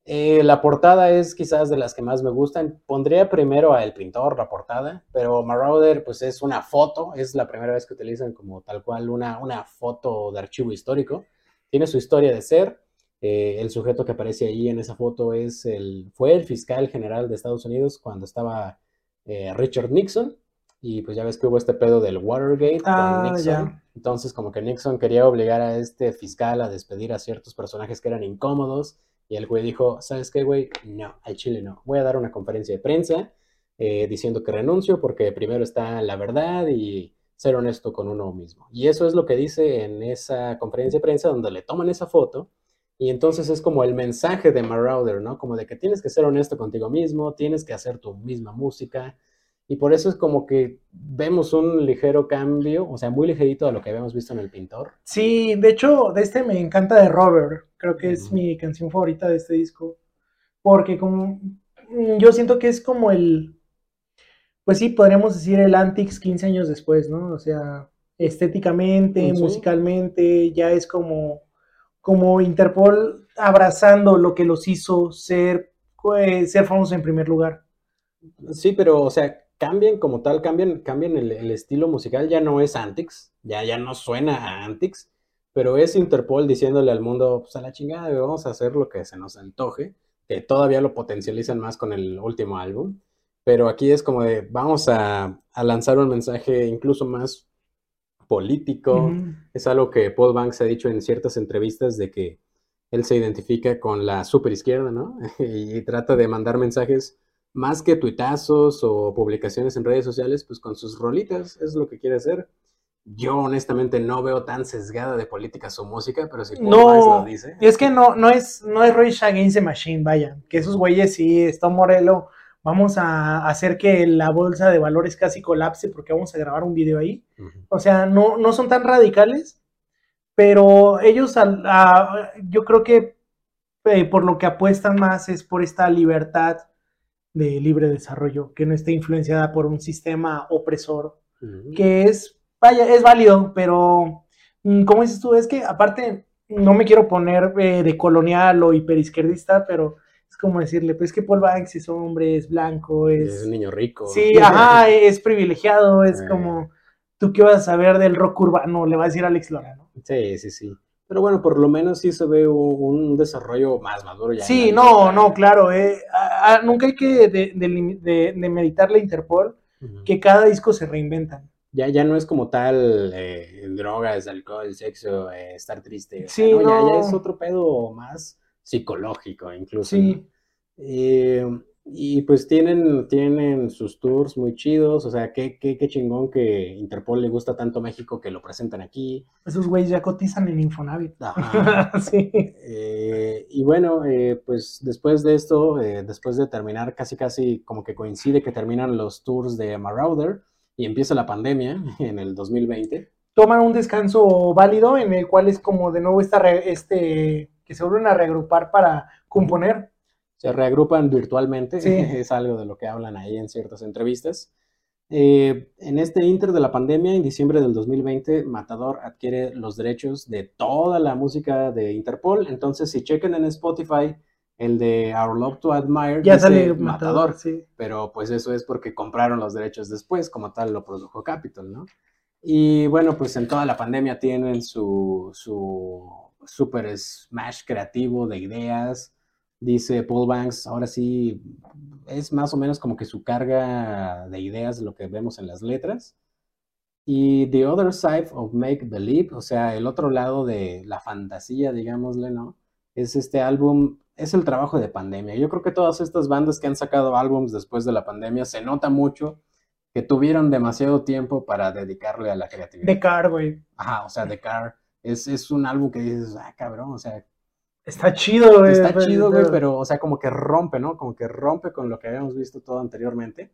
Eh, la portada es quizás de las que más me gustan. Pondría primero a El Pintor, la portada, pero Marauder pues es una foto, es la primera vez que utilizan como tal cual una, una foto de archivo histórico. Tiene su historia de ser. El sujeto que aparece ahí en esa foto es el, fue el fiscal general de Estados Unidos cuando estaba Richard Nixon. Y pues ya ves que hubo este pedo del Watergate Ah, con Nixon. ya. Entonces como que Nixon quería obligar a este fiscal a despedir a ciertos personajes que eran incómodos. Y el güey dijo, ¿sabes qué, güey? No, al Chile no. Voy a dar una conferencia de prensa eh, diciendo que renuncio porque primero está la verdad y ser honesto con uno mismo. Y eso es lo que dice en esa conferencia de prensa donde le toman esa foto. Y entonces es como el mensaje de Marauder, ¿no? Como de que tienes que ser honesto contigo mismo, tienes que hacer tu misma música. Y por eso es como que vemos un ligero cambio, o sea, muy ligerito a lo que habíamos visto en el pintor. Sí, de hecho, de este me encanta de Robert. Creo que es mi canción favorita de este disco. Porque como mm, yo siento que es como el, pues sí, podríamos decir el Antics 15 años después, ¿no? O sea, estéticamente, musicalmente, ya es como, como Interpol abrazando lo que los hizo ser, pues, ser famosos en primer lugar. Sí, pero, o sea, cambian como tal, cambian, cambian el, el estilo musical, ya no es Antics, ya, ya no suena a Antics, pero es Interpol diciéndole al mundo, pues a la chingada, vamos a hacer lo que se nos antoje, que todavía lo potencializan más con el último álbum. Pero aquí es como de, vamos a, a lanzar un mensaje incluso más político. Es algo que Paul Banks ha dicho en ciertas entrevistas de que él se identifica con la superizquierda, ¿no? Y trata de mandar mensajes más que tuitazos o publicaciones en redes sociales, pues con sus rolitas, es lo que quiere hacer. Yo honestamente no veo tan sesgada de política su música, pero si Paul No, lo dice. Es que no, no es, no es Rage Against the Machine, vaya, que esos güeyes sí, está Morelo, vamos a hacer que la bolsa de valores casi colapse porque vamos a grabar un video ahí. Ujú. O sea, no, no son tan radicales, pero ellos, al- a- yo creo que eh, por lo que apuestan más es por esta libertad de libre desarrollo, que no esté influenciada por un sistema opresor, que es, vaya, es válido, pero, mm, como dices tú, es que aparte, no me quiero poner eh, de colonial o hiperizquierdista, pero es como decirle, pues es que Paul Banks es hombre, es blanco, Es es... un niño rico. Sí, ajá, es privilegiado, es Eh. como, ¿tú qué vas a saber del rock urbano? Le va a decir Alex Lora, ¿no? Sí, sí, sí. Pero bueno, por lo menos sí se ve un, desarrollo más maduro ya. Sí, no, no, claro, eh, a- a- nunca hay que de, de, de- de meditar la Interpol, que cada disco se reinventan. Ya, ya no es como tal eh, drogas, alcohol, sexo, eh, estar triste. o sea, Sí, no, ya- Ya, es otro pedo más psicológico, incluso. Sí. ¿no? Y pues tienen, tienen sus tours muy chidos. O sea, qué, qué, qué chingón que Interpol le gusta tanto México que lo presentan aquí. Esos güeyes ya cotizan en Infonavit. Ajá. sí. Eh, y bueno, eh, pues después de esto, eh, después de terminar, casi casi como que coincide que terminan los tours de Marauder y empieza la pandemia en el 2020. Toman un descanso válido en el cual es como de nuevo esta re- este que se vuelven a reagrupar para componer. Se reagrupan virtualmente, Sí. es algo de lo que hablan ahí en ciertas entrevistas. Eh, en este inter de la pandemia, en diciembre del 2020, Matador adquiere los derechos de toda la música de Interpol. Entonces, si chequen en Spotify el de Our Love to Admire, Ya dice sale Matador. Matador, sí. pero pues eso es porque compraron los derechos después, como tal lo produjo Capitol, ¿no? Y bueno, pues en toda la pandemia tienen su, su super smash creativo de ideas. Dice Paul Banks, ahora sí, es más o menos como que su carga de ideas lo que vemos en las letras. Y The Other Side of Make Believe, o sea, el otro lado de la fantasía, digámosle, ¿no? Es este álbum, es el trabajo de pandemia. Yo creo que todas estas bandas que han sacado álbums después de la pandemia se nota mucho que tuvieron demasiado tiempo para dedicarle a la creatividad. De Car, güey. Ajá, o sea, The Car es, es un álbum que dices, ah, cabrón, o sea, Está chido, güey. está chido, güey, pero, o sea, como que rompe, ¿no? Como que rompe con lo que habíamos visto todo anteriormente.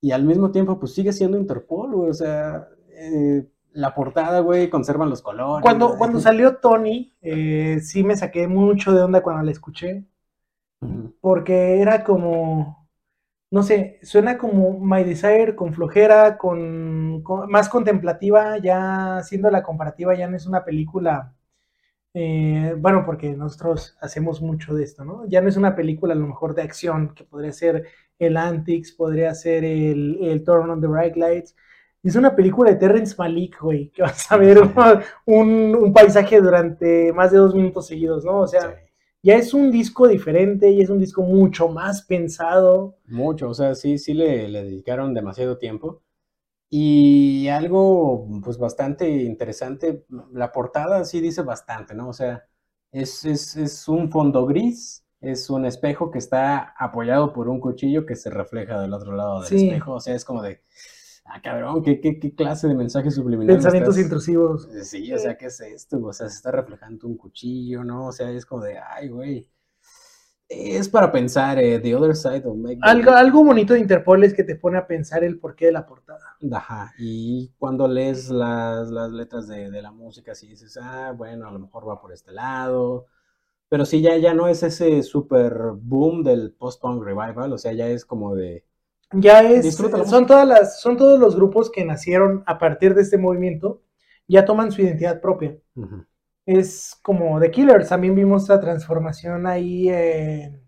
Y al mismo tiempo, pues sigue siendo Interpol, güey, o sea, eh, la portada, güey, conservan los colores. Cuando, cuando salió Tony, eh, sí me saqué mucho de onda cuando la escuché. Porque era como, no sé, suena como My Desire con flojera, con, con- más contemplativa, ya siendo la comparativa, ya no es una película, eh, bueno, porque nosotros hacemos mucho de esto, ¿no? Ya no es una película a lo mejor de acción, que podría ser el Antics, podría ser el, el Turn on the Bright Lights. Es una película de Terrence Malick, güey, que vas a ver un, un paisaje durante más de dos minutos seguidos, ¿no? O sea, Sí. ya es un disco diferente y es un disco mucho más pensado. Mucho, o sea, sí, sí le, le dedicaron demasiado tiempo. Y algo, pues, bastante interesante, la portada sí dice bastante, ¿no? O sea, es, es, es un fondo gris, es un espejo que está apoyado por un cuchillo que se refleja del otro lado del Sí. espejo. O sea, es como de, ah, cabrón, ¿qué, qué, qué clase de mensaje subliminal Pensamientos estás- intrusivos. Sí, o sea, ¿qué es esto? O sea, se está reflejando un cuchillo, ¿no? O sea, es como de, ay, güey. Es para pensar, eh, The Other Side of Make Algo, algo bonito de Interpol es que te pone a pensar el porqué de la portada. Ajá, y cuando lees las, las letras de, de la música, sí dices, ah, bueno, a lo mejor va por este lado. Pero sí, ya, ya no es ese super boom del post-punk revival, o sea, ya es como de, Ya es, son todas las, son todos los grupos que nacieron a partir de este movimiento, ya toman su identidad propia. ujú, Es como The Killers, también vimos la transformación ahí en,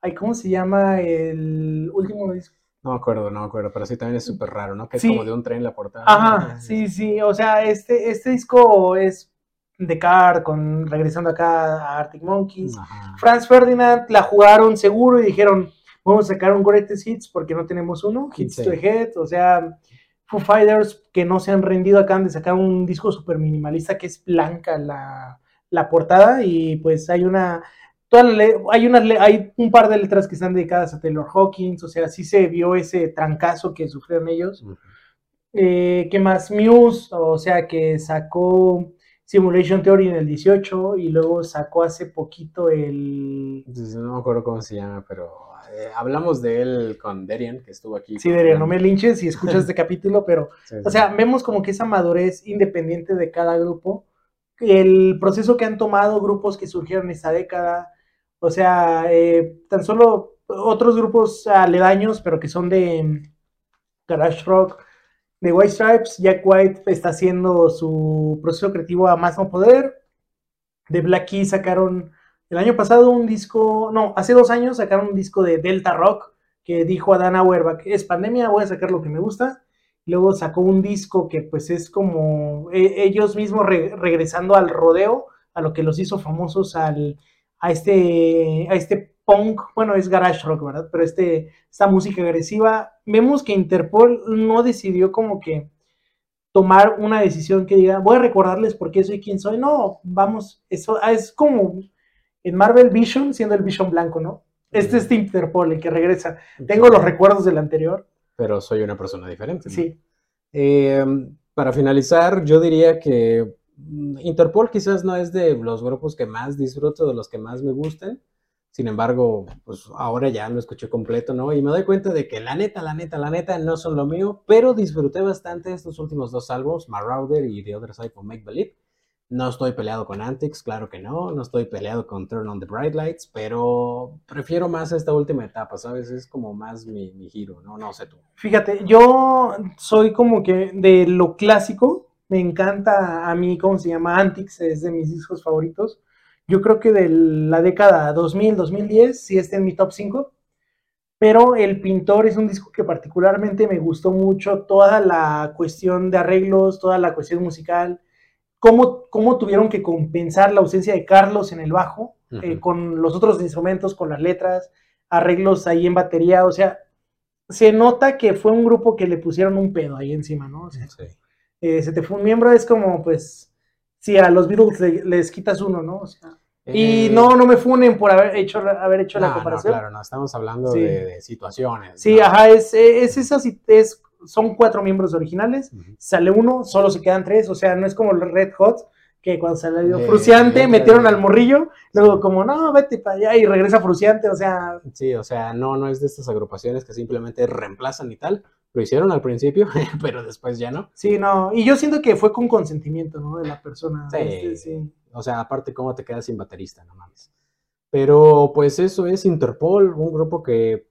ay, ¿cómo se llama? El último disco. no me acuerdo, no me acuerdo, pero sí también es súper raro, ¿no? Que es como de un tren la portada. Ajá, sí, sí, o sea, este, este disco es de Car, con, regresando acá a Arctic Monkeys. Ajá. Franz Ferdinand la jugaron seguro y dijeron, vamos a sacar un Greatest Hits porque no tenemos uno, Hits Sí. to Head, o sea, Foo Fighters que no se han rendido acaban de sacar un disco súper minimalista que es blanca la, la portada y pues hay una, toda la hay, unas le- hay un par de letras que están dedicadas a Taylor Hawkins, o sea, sí se vio ese trancazo que sufrieron ellos. Ujú. Eh, ¿Qué más? Muse, o sea, que sacó Simulation Theory en el 18 y luego sacó hace poquito el... No me acuerdo cómo se llama, pero eh, hablamos de él con Derian, que estuvo aquí. Sí, Deria, no me linches si escuchas este capítulo, pero, Sí, o sea, vemos como que esa madurez independiente de cada grupo, el proceso que han tomado grupos que surgieron esta década, o sea, eh, tan solo otros grupos aledaños, pero que son de mm, garage rock, de White Stripes, Jack White está haciendo su proceso creativo a más no poder. De Black Keys sacaron el año pasado un disco, no, hace dos años sacaron un disco de Delta Rock que dijo a Dan Auerbach, es pandemia, voy a sacar lo que me gusta. Luego sacó un disco que pues es como eh, ellos mismos re- regresando al rodeo, a lo que los hizo famosos al, a, este, a este punk, bueno, es garage rock, ¿verdad? Pero este, esta música agresiva, vemos que Interpol no decidió como que tomar una decisión que diga, voy a recordarles por qué soy quien soy. No, vamos, eso es como en Marvel Vision, siendo el Vision blanco, ¿no? Este es Interpol, el que regresa. Tengo los recuerdos del anterior. Pero soy una persona diferente. ¿no? Sí. Eh, para finalizar, yo diría que mm, Interpol quizás no es de los grupos que más disfruto, de los que más me gusten. Sin embargo, pues ahora ya lo escuché completo, ¿no? Y me doy cuenta de que la neta, la neta, la neta no son lo mío, pero disfruté bastante estos últimos dos álbumes, Marauder y The Other Side of Make Believe. No estoy peleado con Antics, claro que no. No estoy peleado con Turn on the Bright Lights, pero prefiero más esta última etapa, ¿sabes? Es como más mi, mi giro, ¿no? No sé tú. Fíjate, yo soy como que de lo clásico, me encanta a mí, ¿cómo se llama? Antics, es de mis discos favoritos. Yo creo que de la década 2000, 2010, sí está en mi top 5. Pero El Pintor es un disco que particularmente me gustó mucho, toda la cuestión de arreglos, toda la cuestión musical, cómo, cómo tuvieron que compensar la ausencia de Carlos en el bajo, eh, con los otros instrumentos, con las letras, arreglos ahí en batería, o sea, se nota que fue un grupo que le pusieron un pedo ahí encima, ¿no? O sea, Sí. eh, se te fue un miembro, es como, pues, si a los Beatles le- les quitas uno, ¿no? O sea, y Eh, no, no me funen por haber hecho, haber hecho no, la no, comparación. claro, no, estamos hablando Sí. de, de situaciones. Sí, ¿no? ajá, es, es esa, si- es, son cuatro miembros originales, sale uno, solo se quedan tres, o sea, no es como los Red Hot, que cuando salió Eh, Fruciante metieron al morrillo, luego como, no, vete para allá y regresa Fruciante, o sea, Sí, o sea, no, no es de estas agrupaciones que simplemente reemplazan y tal. Lo hicieron al principio, pero después ya no. sí, no, y yo siento que fue con consentimiento, ¿no? De la persona. Sí. este, sí. O sea, aparte, ¿cómo te quedas sin baterista? No mames. Pero pues eso es Interpol, un grupo que,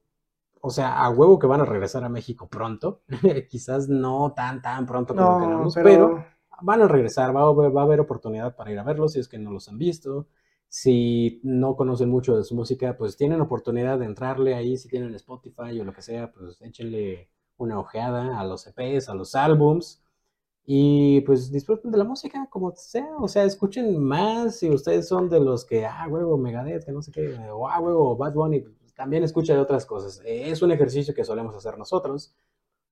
o sea, a huevo que van a regresar a México pronto. Quizás no tan, tan pronto como No, queramos, pero, pero van a regresar, va a, haber- va a haber oportunidad para ir a verlos si es que no los han visto. Si no conocen mucho de su música, pues tienen oportunidad de entrarle ahí, si tienen Spotify o lo que sea, pues échenle una ojeada a los EPs, a los álbums. Y pues disfruten de la música como sea, o sea, escuchen más si ustedes son de los que, ah, huevo, Megadeth, que no sé qué, o ah, huevo, Bad Bunny, también escucha de otras cosas. Eh, Es un ejercicio que solemos hacer nosotros.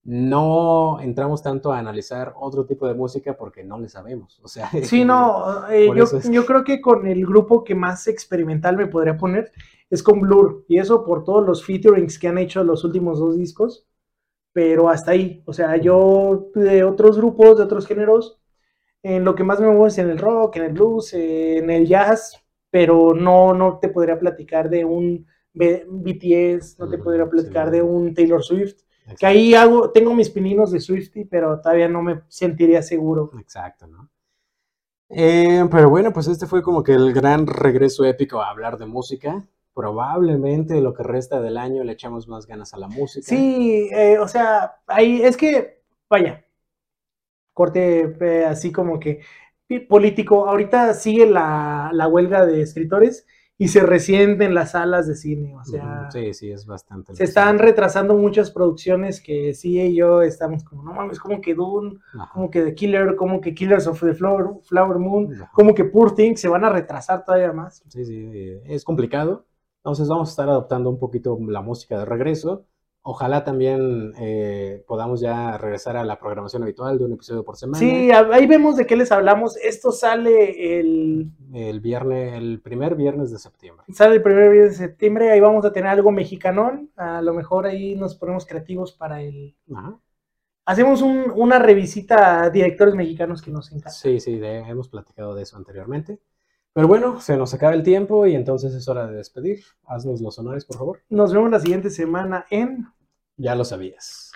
No entramos tanto a analizar otro tipo de música porque no le sabemos, o sea. Sí, no, eh, yo, es- yo creo que con el grupo que más experimental me podría poner es con Blur, y eso por todos los featurings que han hecho los últimos dos discos, pero hasta ahí, o sea, yo de otros grupos, de otros géneros, en lo que más me muevo es en el rock, en el blues, en el jazz, pero no, no te podría platicar de un BTS, no te podría sí. platicar de un Taylor Swift, que ahí hago, tengo mis pininos de Swifty, pero todavía no me sentiría seguro. Exacto, ¿no? Eh, pero bueno, pues este fue como que el gran regreso épico a hablar de música. Probablemente lo que resta del año le echamos más ganas a la música. Sí, eh, o sea, ahí es que, vaya, corte eh, así como que político. Ahorita sigue la, la huelga de escritores y se resienten las salas de cine. O sea, Sí, sí, es bastante. se están retrasando muchas producciones que sí y yo estamos como, no mames, como que Dune, Ajá, como que The Killer, como que Killers of the Flower, Flower Moon, ajá. como que Poor Things se van a retrasar todavía más. Sí, sí, eh, es complicado. Entonces vamos a estar adoptando un poquito la música de regreso. Ojalá también eh, podamos ya regresar a la programación habitual de un episodio por semana. Sí, ahí vemos de qué les hablamos. Esto sale el, El viernes, el primer viernes de septiembre. sale el primer día de septiembre. Ahí vamos a tener algo mexicanón. A lo mejor ahí nos ponemos creativos para el. Ajá. Hacemos un- una revisita a directores mexicanos que nos encantan. Sí, sí, de- hemos platicado de eso anteriormente. Pero bueno, se nos acaba el tiempo y entonces es hora de despedir. Haznos los honores, por favor. Nos vemos la siguiente semana en. Ya lo sabías.